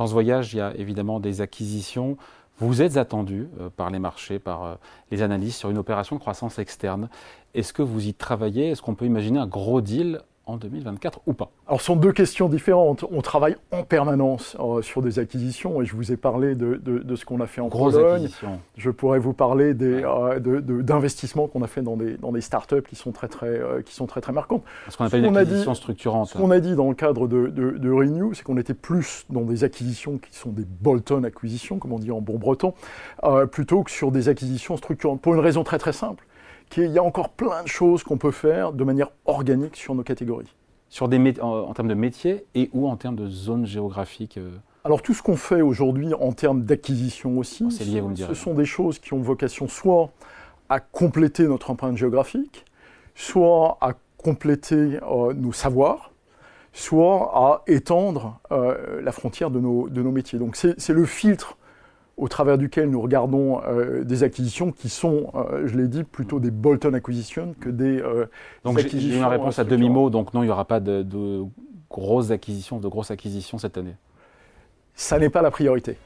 Dans ce voyage, il y a évidemment des acquisitions. Vous êtes attendu par les marchés, par les analystes sur une opération de croissance externe. Est-ce que vous y travaillez? Est-ce qu'on peut imaginer un gros deal en 2024 ou pas Alors, ce sont deux questions différentes. On travaille en permanence euh, sur des acquisitions et je vous ai parlé de, ce qu'on a fait en Grosse Pologne. Je pourrais vous parler euh, d'investissements qu'on a fait dans des, dans des startups qui sont très très, euh, qui sont très, très marquantes. Ce qu'on appelle une acquisition structurante. Ce qu'on a dit dans le cadre de, de, Renew, c'est qu'on était plus dans des acquisitions qui sont des bolt-on acquisitions, comme on dit en bon breton, plutôt que sur des acquisitions structurantes. Pour une raison très très simple qu'il y a encore plein de choses qu'on peut faire de manière organique sur nos catégories. Sur des en, termes de métiers et ou en termes de zones géographiques euh Alors tout ce qu'on fait aujourd'hui en termes d'acquisition aussi, oh, lié, vous me ce sont des choses qui ont vocation soit à compléter notre empreinte géographique, soit à compléter euh, nos savoirs, soit à étendre euh, la frontière de nos, de nos métiers. Donc c'est le filtre au travers duquel nous regardons euh, des acquisitions qui sont, euh, je l'ai dit, plutôt des bolt-on acquisitions que des, euh, donc j'ai une réponse à demi-mot, donc non, il n'y aura pas de, de grosses acquisitions, de grosses acquisitions cette année. Ça n'est pas la priorité.